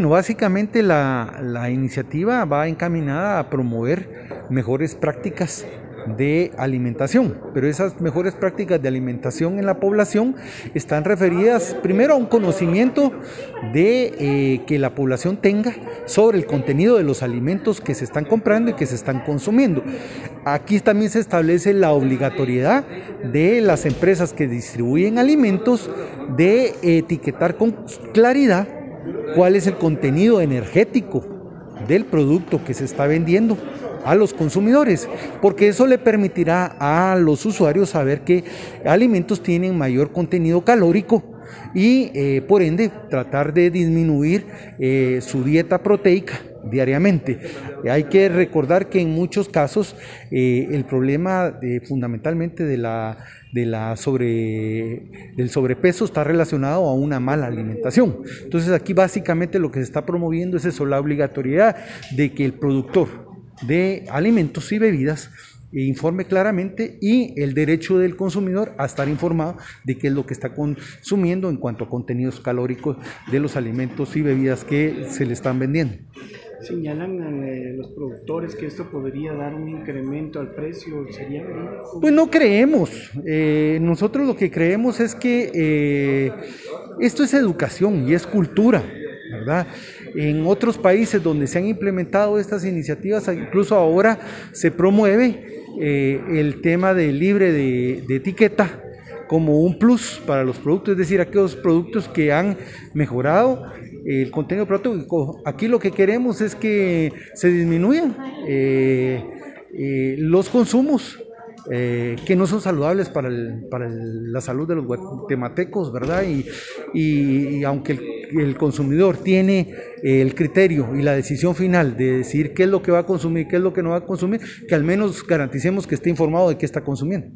Bueno, básicamente la, iniciativa va encaminada a promover mejores prácticas de alimentación, pero esas mejores prácticas de alimentación en la población están referidas primero a un conocimiento de eh, que la población tenga sobre el contenido de los alimentos que se están comprando y que se están consumiendo. Aquí también se establece la obligatoriedad de las empresas que distribuyen alimentos de etiquetar con claridad cuál es el contenido energético del producto que se está vendiendo a los consumidores, porque eso le permitirá a los usuarios saber qué alimentos tienen mayor contenido calórico y eh, por ende tratar de disminuir eh, su dieta proteica diariamente. Hay que recordar que en muchos casos eh, el problema fundamentalmente de la, de la sobre, del sobrepeso está relacionado a una mala alimentación. Entonces aquí básicamente lo que se está promoviendo es eso, la obligatoriedad de que el productor de alimentos y bebidas informe claramente y el derecho del consumidor a estar informado de qué es lo que está consumiendo en cuanto a contenidos calóricos de los alimentos y bebidas que se le están vendiendo. Señalan eh, los productores que esto podría dar un incremento al precio, ¿sería Pues no creemos. Eh, nosotros lo que creemos es que eh, esto es educación y es cultura, ¿verdad? En otros países donde se han implementado estas iniciativas, incluso ahora se promueve eh, el tema de libre de, etiqueta como un plus para los productos, es decir, aquellos productos que han mejorado el contenido producto. Aquí lo que queremos es que se disminuyan eh, eh, los consumos que no son saludables para, la salud de los guatemaltecos, ¿verdad? Y, y aunque el el consumidor tiene el criterio y la decisión final de decir qué es lo que va a consumir, qué es lo que no va a consumir, que al menos garanticemos que esté informado de qué está consumiendo.